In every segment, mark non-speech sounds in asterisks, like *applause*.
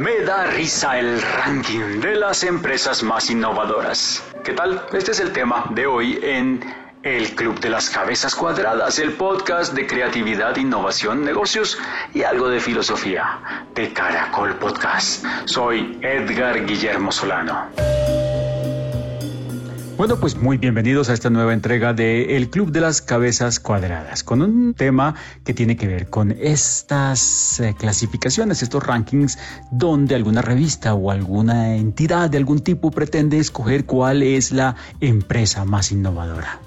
Me da risa el ranking de las empresas más innovadoras. ¿Qué tal? Este es el tema de hoy en el Club de las Cabezas Cuadradas, el podcast de creatividad, innovación, negocios y algo de filosofía de Caracol Podcast. Soy Edgar Guillermo Solano. Bueno, pues muy bienvenidos a esta nueva entrega de El Club de las Cabezas Cuadradas, con un tema que tiene que ver con estas eh, clasificaciones, estos rankings, donde alguna revista o alguna entidad de algún tipo pretende escoger cuál es la empresa más innovadora.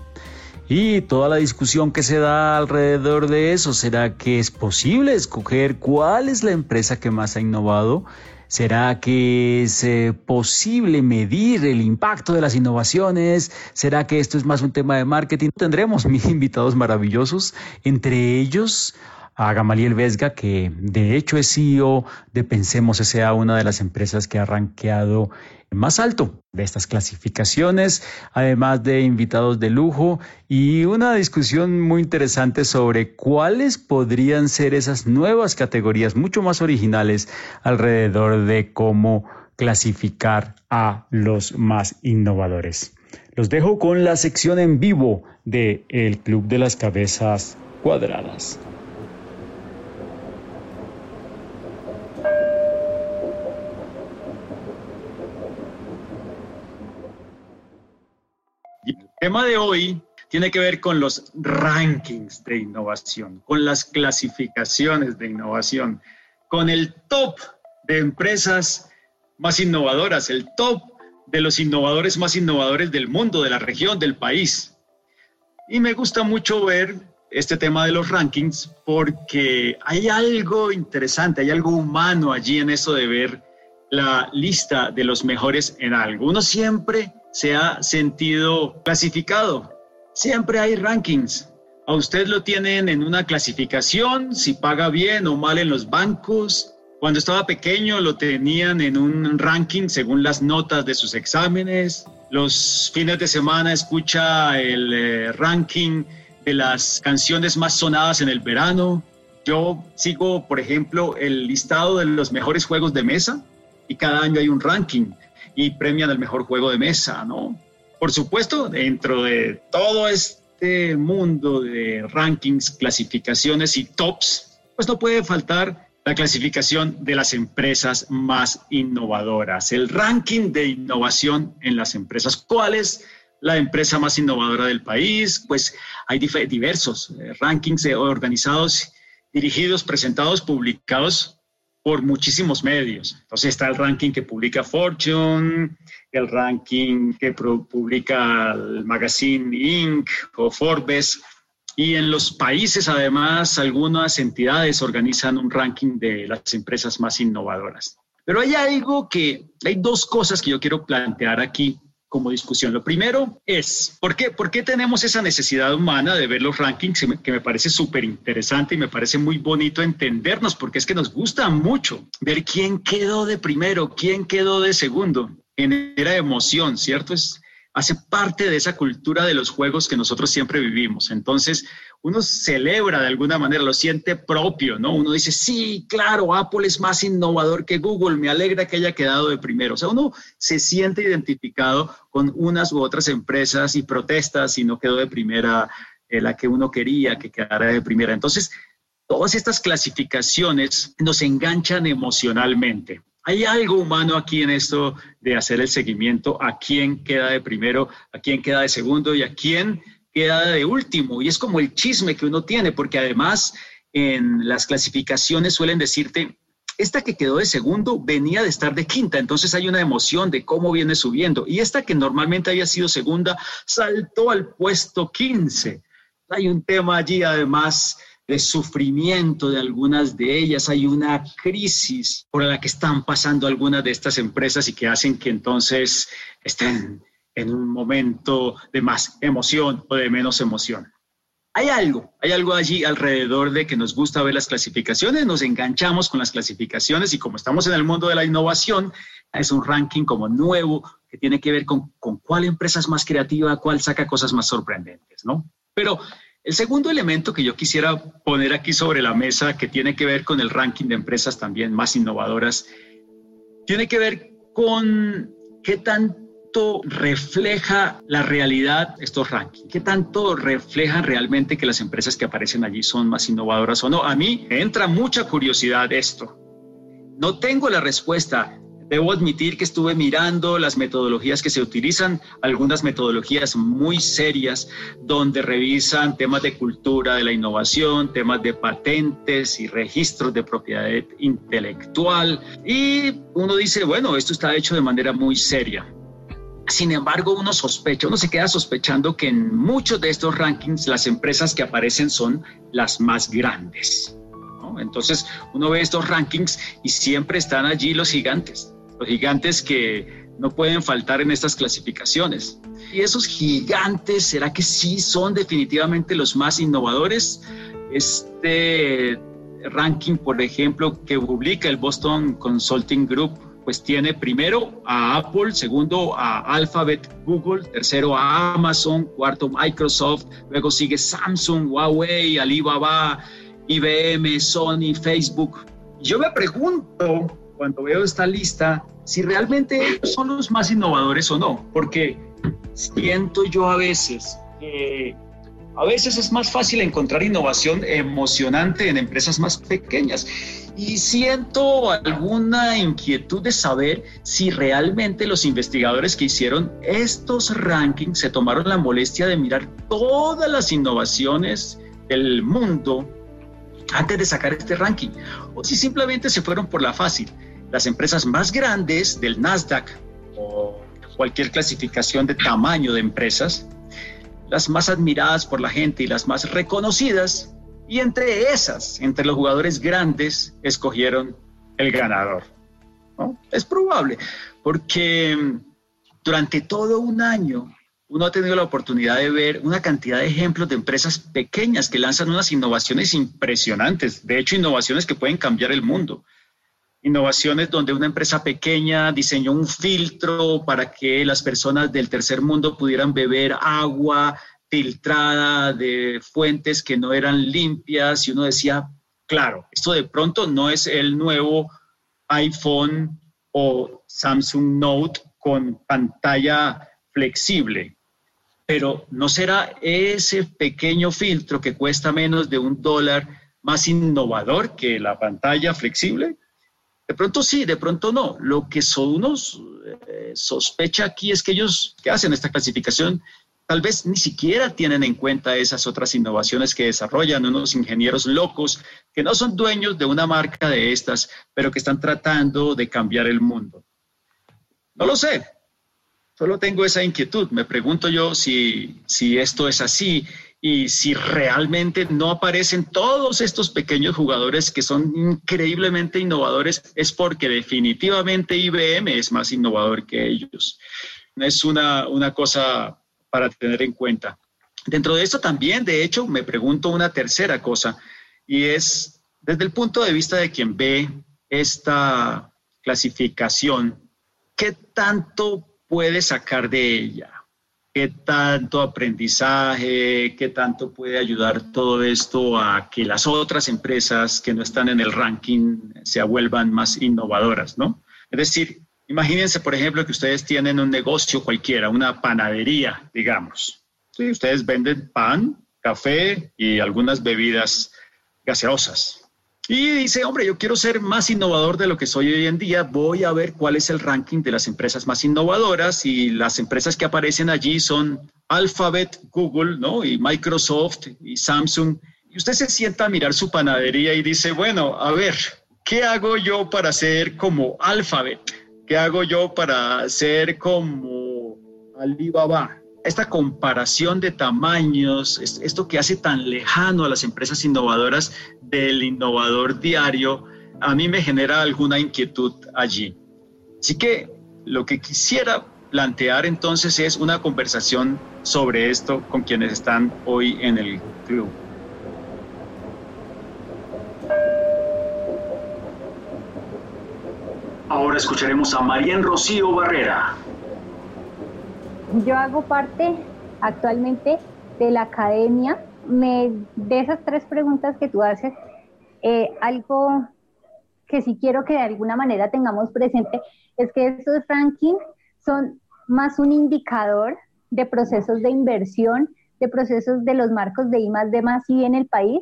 Y toda la discusión que se da alrededor de eso, ¿será que es posible escoger cuál es la empresa que más ha innovado? ¿Será que es eh, posible medir el impacto de las innovaciones? ¿Será que esto es más un tema de marketing? Tendremos *laughs* mis invitados maravillosos, entre ellos a Gamaliel Vesga, que de hecho es CEO de Pensemos S.A., una de las empresas que ha rankeado más alto de estas clasificaciones, además de invitados de lujo y una discusión muy interesante sobre cuáles podrían ser esas nuevas categorías mucho más originales alrededor de cómo clasificar a los más innovadores. Los dejo con la sección en vivo de El Club de las Cabezas Cuadradas. Tema de hoy tiene que ver con los rankings de innovación, con las clasificaciones de innovación, con el top de empresas más innovadoras, el top de los innovadores más innovadores del mundo, de la región, del país. Y me gusta mucho ver este tema de los rankings porque hay algo interesante, hay algo humano allí en eso de ver la lista de los mejores en algo. Uno siempre se ha sentido clasificado. Siempre hay rankings. A usted lo tienen en una clasificación, si paga bien o mal en los bancos. Cuando estaba pequeño lo tenían en un ranking según las notas de sus exámenes. Los fines de semana escucha el eh, ranking de las canciones más sonadas en el verano. Yo sigo, por ejemplo, el listado de los mejores juegos de mesa y cada año hay un ranking y premian el mejor juego de mesa, ¿no? Por supuesto, dentro de todo este mundo de rankings, clasificaciones y tops, pues no puede faltar la clasificación de las empresas más innovadoras, el ranking de innovación en las empresas. ¿Cuál es la empresa más innovadora del país? Pues hay diversos eh, rankings organizados, dirigidos, presentados, publicados por muchísimos medios. Entonces está el ranking que publica Fortune, el ranking que publica el magazine Inc. o Forbes. Y en los países, además, algunas entidades organizan un ranking de las empresas más innovadoras. Pero hay algo que, hay dos cosas que yo quiero plantear aquí como discusión. Lo primero es, ¿por qué, ¿por qué tenemos esa necesidad humana de ver los rankings? Que me parece súper interesante y me parece muy bonito entendernos, porque es que nos gusta mucho ver quién quedó de primero, quién quedó de segundo. Genera emoción, ¿cierto? Es, hace parte de esa cultura de los juegos que nosotros siempre vivimos. Entonces, uno celebra de alguna manera, lo siente propio, ¿no? Uno dice, sí, claro, Apple es más innovador que Google, me alegra que haya quedado de primero. O sea, uno se siente identificado con unas u otras empresas y protesta si no quedó de primera eh, la que uno quería que quedara de primera. Entonces, todas estas clasificaciones nos enganchan emocionalmente. Hay algo humano aquí en esto de hacer el seguimiento a quién queda de primero, a quién queda de segundo y a quién queda de último. Y es como el chisme que uno tiene, porque además en las clasificaciones suelen decirte, esta que quedó de segundo venía de estar de quinta, entonces hay una emoción de cómo viene subiendo. Y esta que normalmente había sido segunda saltó al puesto 15. Hay un tema allí además de sufrimiento de algunas de ellas, hay una crisis por la que están pasando algunas de estas empresas y que hacen que entonces estén en un momento de más emoción o de menos emoción. Hay algo, hay algo allí alrededor de que nos gusta ver las clasificaciones, nos enganchamos con las clasificaciones y como estamos en el mundo de la innovación, es un ranking como nuevo que tiene que ver con, con cuál empresa es más creativa, cuál saca cosas más sorprendentes, ¿no? Pero el segundo elemento que yo quisiera poner aquí sobre la mesa, que tiene que ver con el ranking de empresas también más innovadoras, tiene que ver con qué tanto refleja la realidad estos rankings, qué tanto reflejan realmente que las empresas que aparecen allí son más innovadoras o no. A mí entra mucha curiosidad esto. No tengo la respuesta, Debo admitir que estuve mirando las metodologías que se utilizan, algunas metodologías muy serias, donde revisan temas de cultura de la innovación, temas de patentes y registros de propiedad intelectual. Y uno dice, bueno, esto está hecho de manera muy seria. Sin embargo, uno sospecha, uno se queda sospechando que en muchos de estos rankings las empresas que aparecen son las más grandes. Entonces uno ve estos rankings y siempre están allí los gigantes, los gigantes que no pueden faltar en estas clasificaciones. Y esos gigantes, ¿será que sí son definitivamente los más innovadores? Este ranking, por ejemplo, que publica el Boston Consulting Group, pues tiene primero a Apple, segundo a Alphabet, Google, tercero a Amazon, cuarto Microsoft, luego sigue Samsung, Huawei, Alibaba, IBM, Sony, Facebook. Yo me pregunto, cuando veo esta lista, si realmente son los más innovadores o no, porque siento yo a veces que a veces es más fácil encontrar innovación emocionante en empresas más pequeñas y siento alguna inquietud de saber si realmente los investigadores que hicieron estos rankings se tomaron la molestia de mirar todas las innovaciones del mundo antes de sacar este ranking, o si simplemente se fueron por la fácil. Las empresas más grandes del Nasdaq o cualquier clasificación de tamaño de empresas, las más admiradas por la gente y las más reconocidas, y entre esas, entre los jugadores grandes, escogieron el ganador. Es probable, porque durante todo un año uno ha tenido la oportunidad de ver una cantidad de ejemplos de empresas pequeñas que lanzan unas innovaciones impresionantes, de hecho innovaciones que pueden cambiar el mundo. Innovaciones donde una empresa pequeña diseñó un filtro para que las personas del tercer mundo pudieran beber agua filtrada de fuentes que no eran limpias y uno decía, claro, esto de pronto no es el nuevo iPhone o Samsung Note con pantalla flexible, pero ¿no será ese pequeño filtro que cuesta menos de un dólar más innovador que la pantalla flexible? De pronto sí, de pronto no. Lo que son unos eh, sospecha aquí es que ellos que hacen esta clasificación tal vez ni siquiera tienen en cuenta esas otras innovaciones que desarrollan unos ingenieros locos que no son dueños de una marca de estas, pero que están tratando de cambiar el mundo. No lo sé, Solo tengo esa inquietud. Me pregunto yo si, si esto es así y si realmente no aparecen todos estos pequeños jugadores que son increíblemente innovadores, es porque definitivamente IBM es más innovador que ellos. Es una, una cosa para tener en cuenta. Dentro de esto también, de hecho, me pregunto una tercera cosa, y es desde el punto de vista de quien ve esta clasificación, ¿qué tanto puede sacar de ella? ¿Qué tanto aprendizaje, qué tanto puede ayudar todo esto a que las otras empresas que no están en el ranking se vuelvan más innovadoras, ¿no? Es decir, imagínense, por ejemplo, que ustedes tienen un negocio cualquiera, una panadería, digamos. Sí, ustedes venden pan, café y algunas bebidas gaseosas. Y dice, hombre, yo quiero ser más innovador de lo que soy hoy en día, voy a ver cuál es el ranking de las empresas más innovadoras y las empresas que aparecen allí son Alphabet, Google, ¿no? Y Microsoft y Samsung. Y usted se sienta a mirar su panadería y dice, bueno, a ver, ¿qué hago yo para ser como Alphabet? ¿Qué hago yo para ser como Alibaba? Esta comparación de tamaños, esto que hace tan lejano a las empresas innovadoras del innovador diario, a mí me genera alguna inquietud allí. Así que lo que quisiera plantear entonces es una conversación sobre esto con quienes están hoy en el club. Ahora escucharemos a Marian Rocío Barrera, yo hago parte actualmente de la academia. De esas tres preguntas que tú haces, eh, algo que sí quiero que de alguna manera tengamos presente es que estos rankings son más un indicador de procesos de inversión, de procesos de los marcos de I más D I en el país,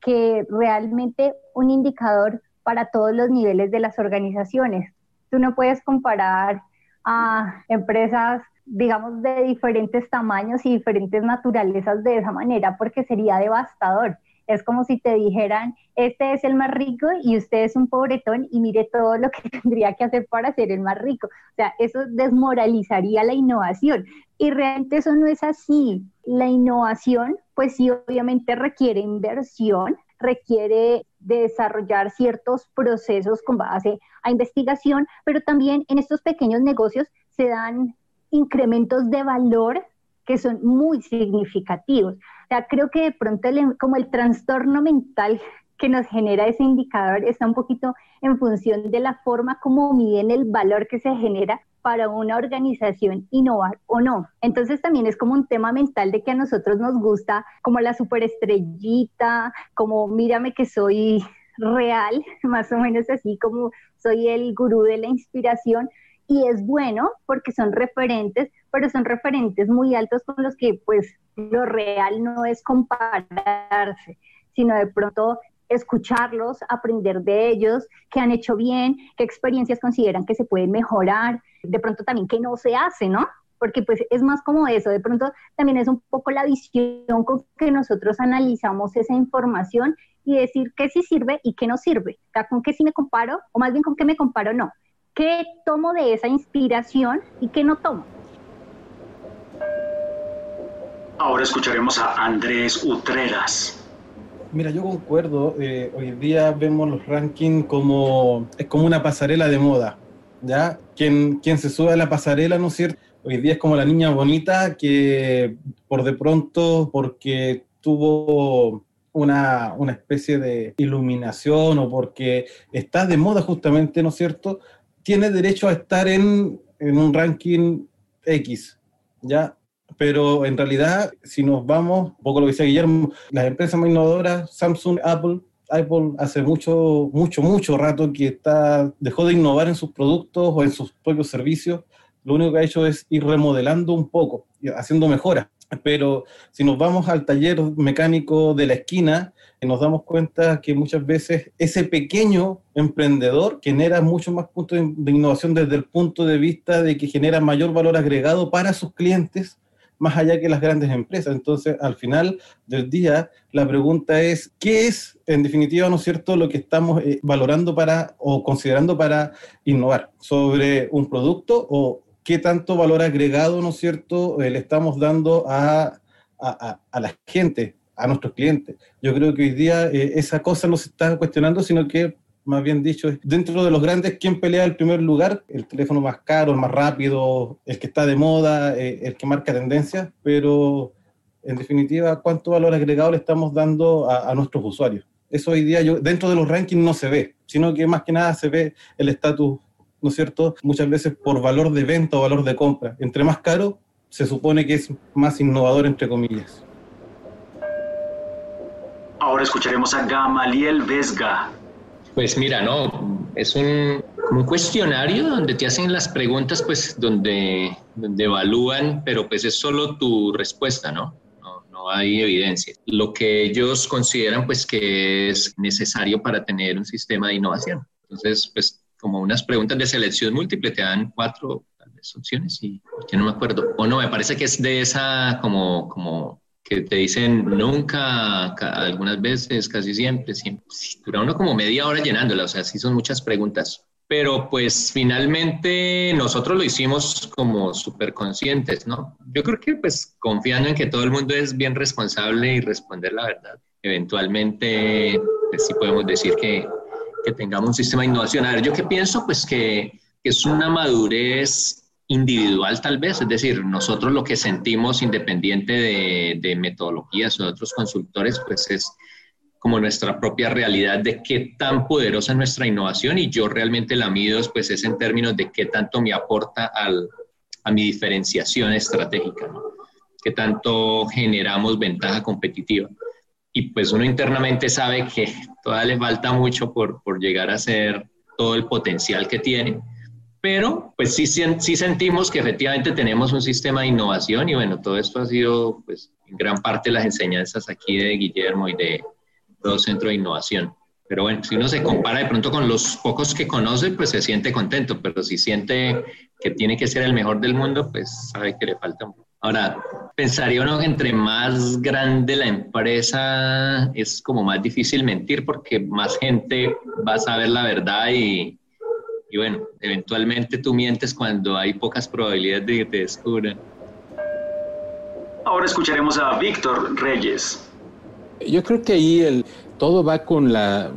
que realmente un indicador para todos los niveles de las organizaciones. Tú no puedes comparar a empresas, digamos, de diferentes tamaños y diferentes naturalezas de esa manera, porque sería devastador. Es como si te dijeran, este es el más rico y usted es un pobretón y mire todo lo que *laughs* tendría que hacer para ser el más rico. O sea, eso desmoralizaría la innovación. Y realmente eso no es así. La innovación, pues sí, obviamente requiere inversión, requiere desarrollar ciertos procesos con base a investigación, pero también en estos pequeños negocios se dan incrementos de valor que son muy significativos. O creo que de pronto como el trastorno mental que nos genera ese indicador está un poquito en función de la forma como miden el valor que se genera para una organización innovar o no. Entonces también es como un tema mental de que a nosotros nos gusta como la superestrellita, como mírame que soy real, *laughs* más o menos así como soy el gurú de la inspiración, y es bueno porque son referentes, pero son referentes muy altos con los que pues lo real no es compararse, sino de pronto escucharlos, aprender de ellos, qué han hecho bien, qué experiencias consideran que se pueden mejorar, de pronto también qué no se hace, ¿no? Porque pues es más como eso, de pronto también es un poco la visión con que nosotros analizamos esa información y decir qué sí sirve y qué no sirve, o con qué sí me comparo o más bien con qué me comparo no. ¿Qué tomo de esa inspiración y qué no tomo? Ahora escucharemos a Andrés Utreras. Mira, yo concuerdo. Eh, hoy día vemos los rankings como es como una pasarela de moda, ¿ya? Quien, quien se sube a la pasarela, ¿no es cierto? Hoy día es como la niña bonita que por de pronto, porque tuvo una, una especie de iluminación o porque está de moda justamente, ¿no es cierto? Tiene derecho a estar en, en un ranking X, ¿ya? Pero en realidad, si nos vamos, un poco lo que decía Guillermo, las empresas más innovadoras, Samsung, Apple, Apple hace mucho, mucho, mucho rato que está, dejó de innovar en sus productos o en sus propios servicios. Lo único que ha hecho es ir remodelando un poco, haciendo mejoras. Pero si nos vamos al taller mecánico de la esquina, nos damos cuenta que muchas veces ese pequeño emprendedor genera mucho más puntos de innovación desde el punto de vista de que genera mayor valor agregado para sus clientes más allá que las grandes empresas. Entonces, al final del día, la pregunta es, ¿qué es, en definitiva, no es cierto, lo que estamos eh, valorando para o considerando para innovar sobre un producto o qué tanto valor agregado, ¿no es cierto?, eh, le estamos dando a, a, a la gente a nuestros clientes. Yo creo que hoy día eh, esa cosa no se está cuestionando, sino que más bien dicho, dentro de los grandes, ¿quién pelea el primer lugar? El teléfono más caro, el más rápido, el que está de moda, eh, el que marca tendencia, pero en definitiva, ¿cuánto valor agregado le estamos dando a, nuestros usuarios? Eso hoy día yo, dentro de los rankings no se ve, sino que más que nada se ve el estatus, ¿no es cierto? Muchas veces por valor de venta o valor de compra. Entre más caro, se supone que es más innovador, entre comillas. Ahora escucharemos a Gamaliel Vesga. Pues mira, no, es un, un cuestionario donde te hacen las preguntas, pues donde, donde evalúan, pero pues es solo tu respuesta, ¿no? ¿no? No hay evidencia. Lo que ellos consideran pues que es necesario para tener un sistema de innovación. Entonces, pues como unas preguntas de selección múltiple, te dan cuatro tal vez, opciones y yo no me acuerdo. O no, me parece que es de esa como, como que te dicen nunca, algunas veces, casi siempre, siempre. Dura uno como media hora llenándola, o sea, sí son muchas preguntas. Pero pues finalmente nosotros lo hicimos como súper conscientes, ¿no? Yo creo que pues confiando en que todo el mundo es bien responsable y responder la verdad. Eventualmente, pues sí podemos decir que, que tengamos un sistema de innovación. A ver, yo qué pienso, pues que, es una madurez individual tal vez, es decir, nosotros lo que sentimos independiente de, metodologías o de otros consultores, pues es como nuestra propia realidad de qué tan poderosa es nuestra innovación y yo realmente la mido pues es en términos de qué tanto me aporta al, a mi diferenciación estratégica, ¿no? qué tanto generamos ventaja competitiva. y pues uno internamente sabe que todavía le falta mucho por, por llegar a ser todo el potencial que tiene, pero pues sí, sí sentimos que efectivamente tenemos un sistema de innovación y bueno, todo esto ha sido pues en gran parte las enseñanzas aquí de Guillermo y de todo Centro de Innovación. Pero bueno, si uno se compara de pronto con los pocos que conoce, pues se siente contento, pero si siente que tiene que ser el mejor del mundo, pues sabe que le falta un poco. Ahora, pensaría uno que entre más grande la empresa es como más difícil mentir porque más gente va a saber la verdad y, y bueno, eventualmente tú mientes cuando hay pocas probabilidades de que te descubran. Ahora escucharemos a Víctor Reyes. Yo creo que ahí el, todo va con la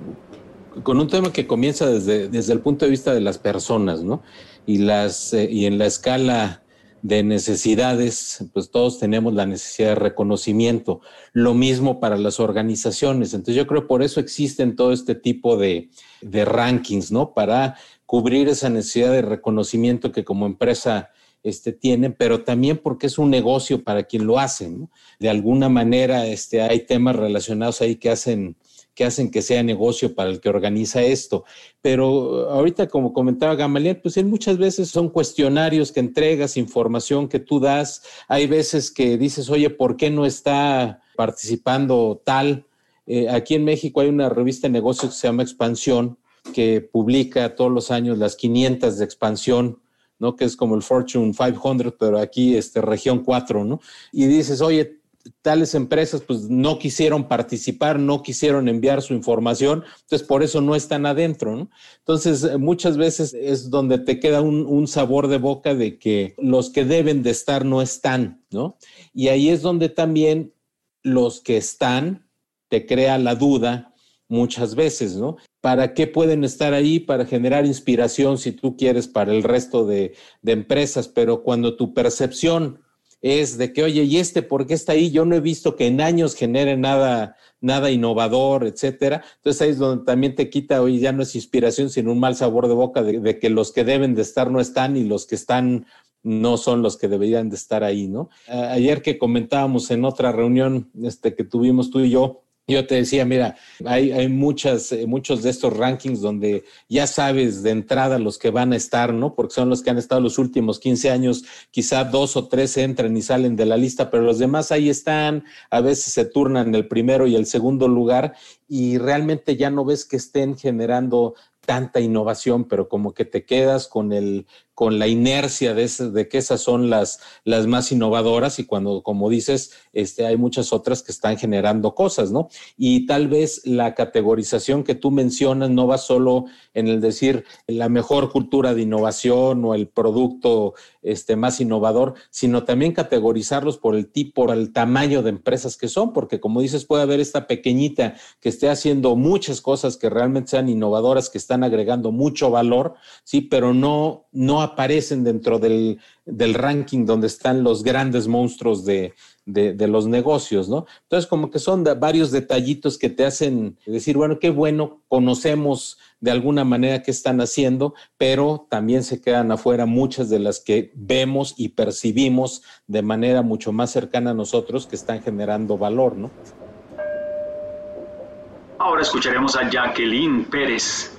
con un tema que comienza desde, desde el punto de vista de las personas, ¿no? Y las eh, y en la escala de necesidades, pues todos tenemos la necesidad de reconocimiento. Lo mismo para las organizaciones. Entonces yo creo por eso existen todo este tipo de, de rankings, ¿no? Para cubrir esa necesidad de reconocimiento que como empresa este, tienen, pero también porque es un negocio para quien lo hace. ¿no? De alguna manera este, hay temas relacionados ahí que hacen que hacen que sea negocio para el que organiza esto. Pero ahorita, como comentaba Gamaliel, pues en muchas veces son cuestionarios que entregas, información que tú das. Hay veces que dices, oye, ¿por qué no está participando tal? Eh, aquí en México hay una revista de negocios que se llama Expansión, que publica todos los años las 500 de expansión ¿no? Que es como el Fortune 500, pero aquí este región 4, ¿no? Y dices, oye, tales empresas pues no quisieron participar, no quisieron enviar su información, entonces por eso no están adentro, ¿no? Entonces muchas veces es donde te queda un, un, sabor de boca de que los que deben de estar no están, ¿no? Y ahí es donde también los que están te crea la duda muchas veces, ¿no? ¿Para qué pueden estar ahí? Para generar inspiración, si tú quieres, para el resto de, de empresas, pero cuando tu percepción es de que, oye, ¿y este por qué está ahí? Yo no he visto que en años genere nada, nada innovador, etcétera. Entonces ahí es donde también te quita, oye, ya no es inspiración, sino un mal sabor de boca de, de, que los que deben de estar no están y los que están no son los que deberían de estar ahí, ¿no? Ayer que comentábamos en otra reunión este, que tuvimos tú y yo, yo te decía, mira, hay, hay muchas, eh, muchos de estos rankings donde ya sabes de entrada los que van a estar, ¿no? Porque son los que han estado los últimos 15 años, quizá dos o tres entran y salen de la lista, pero los demás ahí están, a veces se turnan el primero y el segundo lugar y realmente ya no ves que estén generando tanta innovación, pero como que te quedas con el con la inercia de, de que esas son las, más innovadoras y cuando, como dices, este, hay muchas otras que están generando cosas, ¿no? Y tal vez la categorización que tú mencionas no va solo en el decir la mejor cultura de innovación o el producto este, más innovador, sino también categorizarlos por el tipo, por el tamaño de empresas que son, porque como dices, puede haber esta pequeñita que esté haciendo muchas cosas que realmente sean innovadoras, que están agregando mucho valor, sí, pero no, no aparecen dentro del, del ranking donde están los grandes monstruos de, de, los negocios, ¿no? Entonces, como que son varios detallitos que te hacen decir, bueno, qué bueno, conocemos de alguna manera qué están haciendo, pero también se quedan afuera muchas de las que vemos y percibimos de manera mucho más cercana a nosotros que están generando valor, ¿no? Ahora escucharemos a Jacqueline Pérez.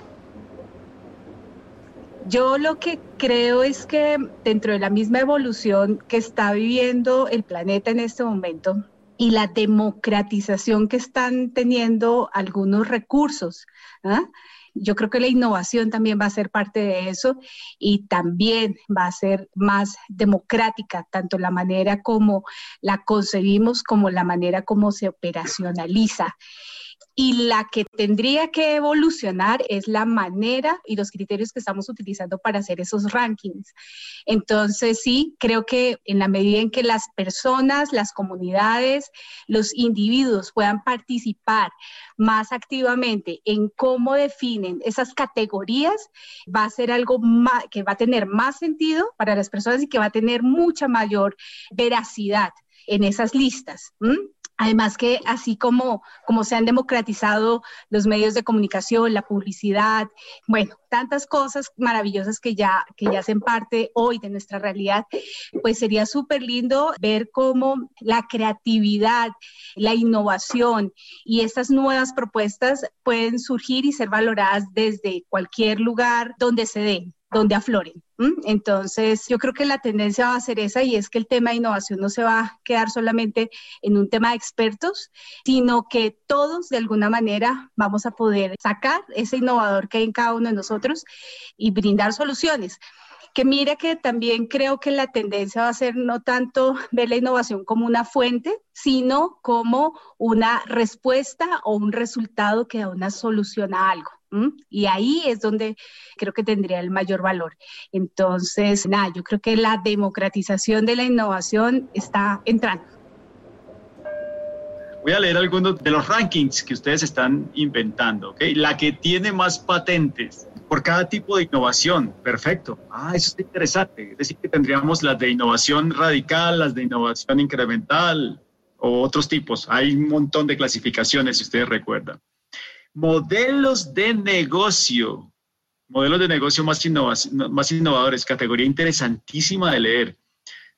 Yo lo que creo es que dentro de la misma evolución que está viviendo el planeta en este momento y la democratización que están teniendo algunos recursos, ¿ah? yo creo que la innovación también va a ser parte de eso y también va a ser más democrática, tanto la manera como la concebimos como la manera como se operacionaliza y la que tendría que evolucionar es la manera y los criterios que estamos utilizando para hacer esos rankings. Entonces, sí, creo que en la medida en que las personas, las comunidades, los individuos puedan participar más activamente en cómo definen esas categorías, va a ser algo que va a tener más sentido para las personas y que va a tener mucha mayor veracidad en esas listas. Además que así como, como se han democratizado los medios de comunicación, la publicidad, bueno, tantas cosas maravillosas que ya, que ya hacen parte hoy de nuestra realidad, pues sería súper lindo ver cómo la creatividad, la innovación y estas nuevas propuestas pueden surgir y ser valoradas desde cualquier lugar donde se den donde afloren. Entonces, yo creo que la tendencia va a ser esa y es que el tema de innovación no se va a quedar solamente en un tema de expertos, sino que todos de alguna manera vamos a poder sacar ese innovador que hay en cada uno de nosotros y brindar soluciones que mira que también creo que la tendencia va a ser no tanto ver la innovación como una fuente, sino como una respuesta o un resultado que da una solución a algo. Y ahí es donde creo que tendría el mayor valor. Entonces, nada, yo creo que la democratización de la innovación está entrando. Voy a leer algunos de los rankings que ustedes están inventando. ¿okay? La que tiene más patentes por cada tipo de innovación. Perfecto. Ah, eso es interesante. Es decir, que tendríamos las de innovación radical, las de innovación incremental o otros tipos. Hay un montón de clasificaciones, si ustedes recuerdan. Modelos de negocio. Modelos de negocio más, más innovadores, categoría interesantísima de leer.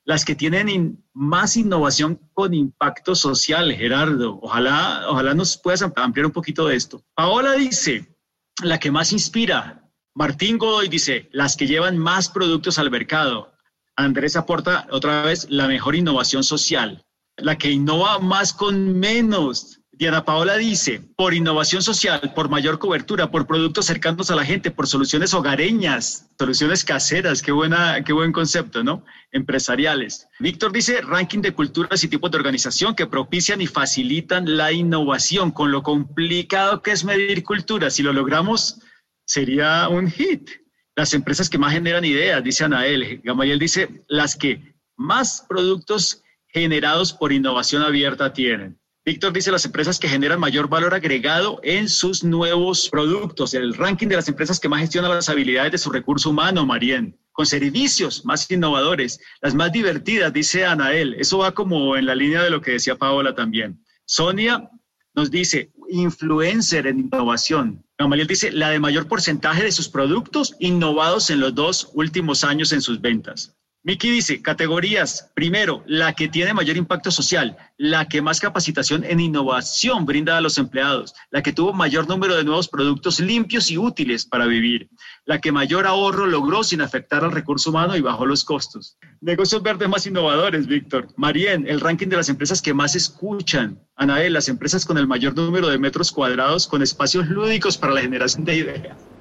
Las que tienen más innovación con impacto social, Gerardo. Ojalá, ojalá nos puedas ampliar un poquito de esto. Paola dice, la que más inspira. Martín Godoy dice, las que llevan más productos al mercado. Andrés aporta otra vez la mejor innovación social, la que innova más con menos. Diana Paola dice, por innovación social, por mayor cobertura, por productos cercanos a la gente, por soluciones hogareñas, soluciones caseras, qué, buena, qué buen concepto, ¿no? Empresariales. Víctor dice, ranking de culturas y tipos de organización que propician y facilitan la innovación, con lo complicado que es medir cultura. Si lo logramos, sería un hit. Las empresas que más generan ideas, dice Anael. Gamayel dice, las que más productos generados por innovación abierta tienen. Víctor dice las empresas que generan mayor valor agregado en sus nuevos productos. El ranking de las empresas que más gestionan las habilidades de su recurso humano, Marien. Con servicios más innovadores, las más divertidas, dice Anael. Eso va como en la línea de lo que decía Paola también. Sonia nos dice, influencer en innovación. Gamaliel dice, la de mayor porcentaje de sus productos innovados en los dos últimos años en sus ventas. Miki dice, categorías, primero, la que tiene mayor impacto social, la que más capacitación en innovación brinda a los empleados, la que tuvo mayor número de nuevos productos limpios y útiles para vivir, la que mayor ahorro logró sin afectar al recurso humano y bajó los costos. Negocios verdes más innovadores, Víctor. Marien, el ranking de las empresas que más escuchan. Anael, las empresas con el mayor número de metros cuadrados con espacios lúdicos para la generación de ideas.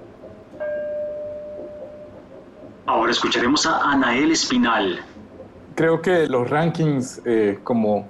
Ahora escucharemos a Anael Espinal. Creo que los rankings, eh, como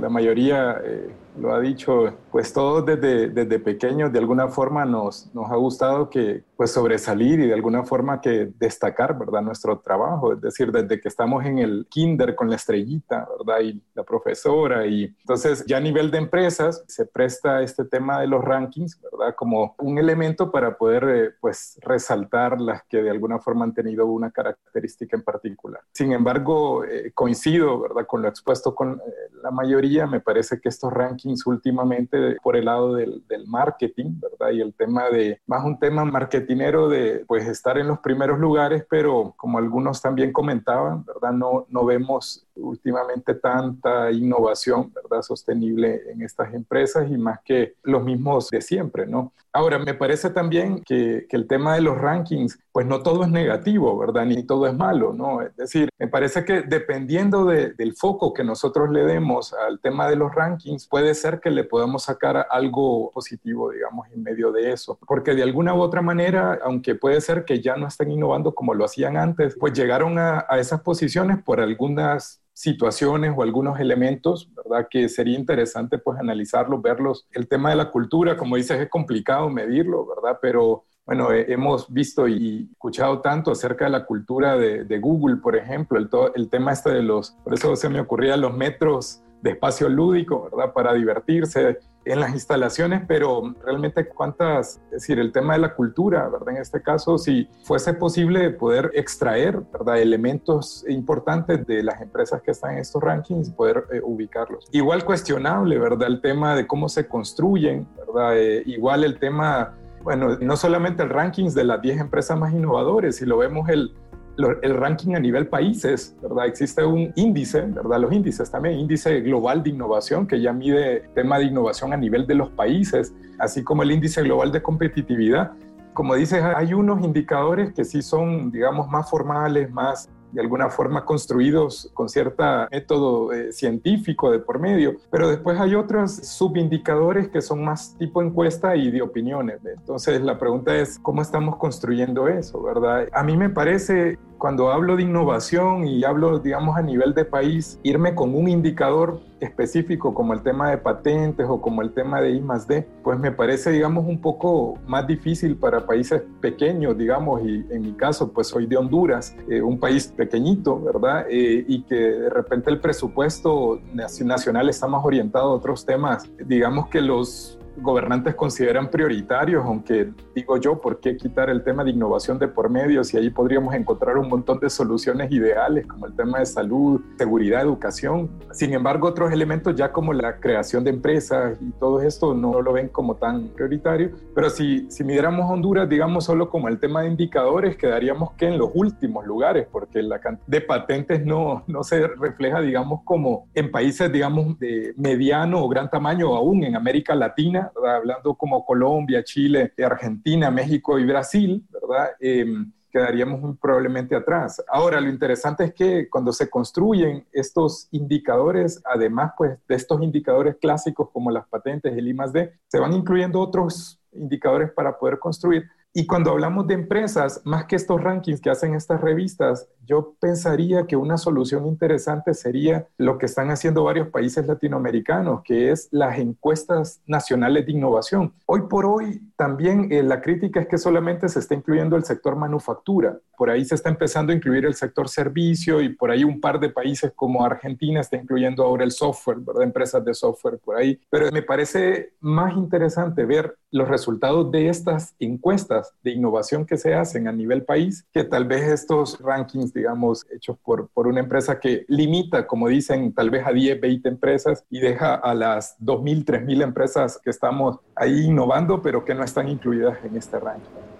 la mayoría eh, lo ha dicho, pues todos desde, desde pequeños de alguna forma nos, nos ha gustado que pues sobresalir y de alguna forma que destacar, ¿verdad? Nuestro trabajo, es decir, desde que estamos en el kinder con la estrellita, ¿verdad? Y la profesora y entonces ya a nivel de empresas se presta este tema de los rankings, ¿verdad? Como un elemento para poder eh, pues resaltar las que de alguna forma han tenido una característica en particular. Sin embargo, eh, coincido, ¿verdad? Con lo expuesto con eh, la mayoría, me parece que estos rankings últimamente por el lado del, del marketing, ¿verdad? Y el tema de, más un tema marketing dinero de pues estar en los primeros lugares, pero como algunos también comentaban, ¿verdad? No, no vemos últimamente tanta innovación, ¿verdad? Sostenible en estas empresas y más que los mismos de siempre, ¿no? Ahora, me parece también que, el tema de los rankings, pues no todo es negativo, ¿verdad? Ni todo es malo, ¿no? Es decir, me parece que dependiendo del foco que nosotros le demos al tema de los rankings, puede ser que le podamos sacar algo positivo, digamos, en medio de eso. Porque de alguna u otra manera, aunque puede ser que ya no estén innovando como lo hacían antes, pues llegaron a esas posiciones por algunas situaciones o algunos elementos, ¿verdad? Que sería interesante pues analizarlos, verlos. El tema de la cultura, como dices, es complicado medirlo, ¿verdad? Pero bueno, hemos visto y escuchado tanto acerca de la cultura de, Google, por ejemplo, el, el tema este de los, por eso se me ocurría los metros de espacio lúdico, ¿verdad? Para divertirse, en las instalaciones, pero realmente cuántas, es decir, el tema de la cultura, ¿verdad? En este caso, si fuese posible poder extraer, ¿verdad? Elementos importantes de las empresas que están en estos rankings, poder eh, ubicarlos. Igual cuestionable, ¿verdad? El tema de cómo se construyen, ¿verdad? Eh, igual el tema bueno, no solamente el ranking de las 10 empresas más innovadoras, si lo vemos el, el ranking a nivel países, ¿verdad? Existe un índice, ¿verdad? Los índices también, índice global de innovación que ya mide tema de innovación a nivel de los países, así como el índice global de competitividad. Como dices, hay unos indicadores que sí son, digamos, más formales, más de alguna forma construidos con cierto método eh, científico de por medio, pero después hay otros subindicadores que son más tipo encuesta y de opiniones. Entonces la pregunta es, ¿cómo estamos construyendo eso, verdad? A mí me parece cuando hablo de innovación y hablo, digamos, a nivel de país, irme con un indicador específico como el tema de patentes o como el tema de I más D, pues me parece, digamos, un poco más difícil para países pequeños, digamos, y en mi caso, pues soy de Honduras, eh, un país pequeñito, ¿verdad? Eh, y que de repente el presupuesto nacional está más orientado a otros temas, digamos que los gobernantes consideran prioritarios, aunque digo yo, ¿por qué quitar el tema de innovación de por medio si ahí podríamos encontrar un montón de soluciones ideales como el tema de salud, seguridad, educación? Sin embargo, otros elementos ya como la creación de empresas y todo esto no lo ven como tan prioritario, pero si, si midiéramos Honduras, digamos solo como el tema de indicadores, quedaríamos que en los últimos lugares, porque la cantidad de patentes no, no se refleja, digamos, como en países, digamos, de mediano o gran tamaño, aún en América Latina, hablando como Colombia, Chile, Argentina, México y Brasil, ¿verdad? Em, quedaríamos probablemente atrás. Ahora, lo interesante es que cuando se construyen estos indicadores, además pues, de estos indicadores clásicos como las patentes, el I D, se van incluyendo otros indicadores para poder construir. Y cuando hablamos de empresas, más que estos rankings que hacen estas revistas, yo pensaría que una solución interesante sería lo que están haciendo varios países latinoamericanos, que es las encuestas nacionales de innovación. Hoy por hoy también eh, la crítica es que solamente se está incluyendo el sector manufactura. Por ahí se está empezando a incluir el sector servicio y por ahí un par de países como Argentina está incluyendo ahora el software, ¿verdad? Empresas de software por ahí. Pero me parece más interesante ver los resultados de estas encuestas de innovación que se hacen a nivel país que tal vez estos rankings digamos, hechos por, por una empresa que limita, como dicen, tal vez a 10, 20 empresas y deja a las 2.000, 3.000 empresas que estamos ahí innovando, pero que no están incluidas en este ranking.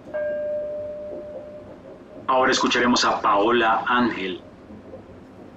Ahora escucharemos a Paola Ángel.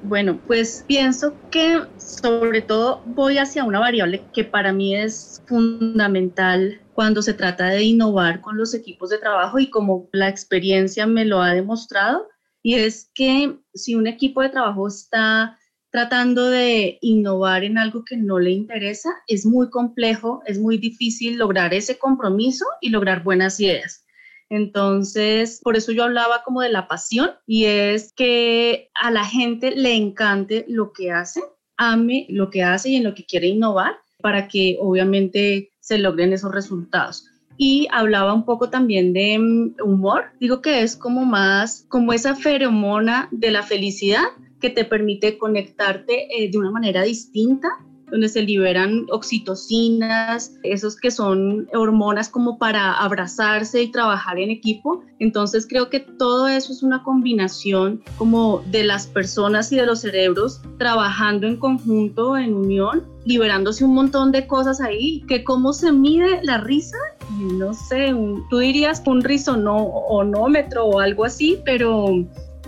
Bueno, pues pienso que sobre todo voy hacia una variable que para mí es fundamental cuando se trata de innovar con los equipos de trabajo y como la experiencia me lo ha demostrado, y es que si un equipo de trabajo está tratando de innovar en algo que no le interesa, es muy complejo, es muy difícil lograr ese compromiso y lograr buenas ideas. Entonces, por eso yo hablaba como de la pasión y es que a la gente le encante lo que hace, ame lo que hace y en lo que quiere innovar para que obviamente se logren esos resultados y hablaba un poco también de mm, humor. Digo que es como más, como esa feromona de la felicidad que te permite conectarte eh, de una manera distinta donde se liberan oxitocinas, esos que son hormonas como para abrazarse y trabajar en equipo. Entonces creo que todo eso es una combinación como de las personas y de los cerebros trabajando en conjunto, en unión, liberándose un montón de cosas ahí, que cómo se mide la risa, no sé, tú dirías un risonómetro o algo así, pero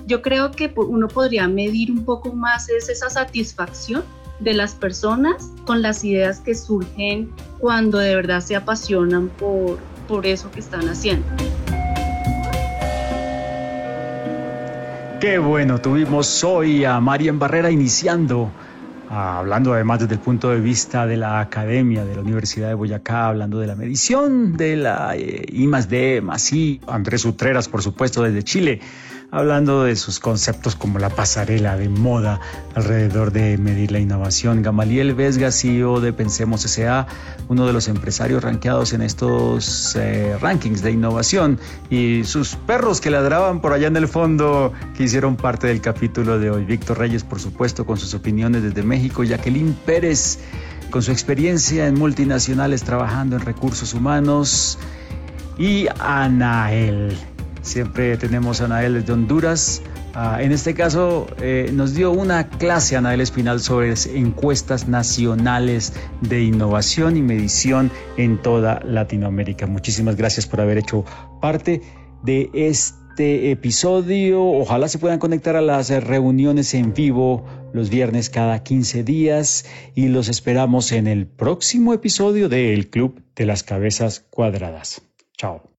yo creo que uno podría medir un poco más esa satisfacción de las personas con las ideas que surgen cuando de verdad se apasionan por, por eso que están haciendo. Qué bueno, tuvimos hoy a Marian Barrera iniciando, hablando además desde el punto de vista de la academia de la Universidad de Boyacá, hablando de la medición de la eh, I más D más Andrés Utreras, por supuesto, desde Chile hablando de sus conceptos como la pasarela de moda alrededor de medir la innovación. Gamaliel Vesga, CEO de Pensemos S.A., uno de los empresarios rankeados en estos eh, rankings de innovación, y sus perros que ladraban por allá en el fondo, que hicieron parte del capítulo de hoy. Víctor Reyes, por supuesto, con sus opiniones desde México. Jacqueline Pérez con su experiencia en multinacionales trabajando en recursos humanos. Y Anael. Siempre tenemos a Anael desde Honduras. Ah, en este caso eh, nos dio una clase Anael Espinal sobre encuestas nacionales de innovación y medición en toda Latinoamérica. Muchísimas gracias por haber hecho parte de este episodio. Ojalá se puedan conectar a las reuniones en vivo los viernes cada 15 días y los esperamos en el próximo episodio de El Club de las Cabezas Cuadradas. Chao.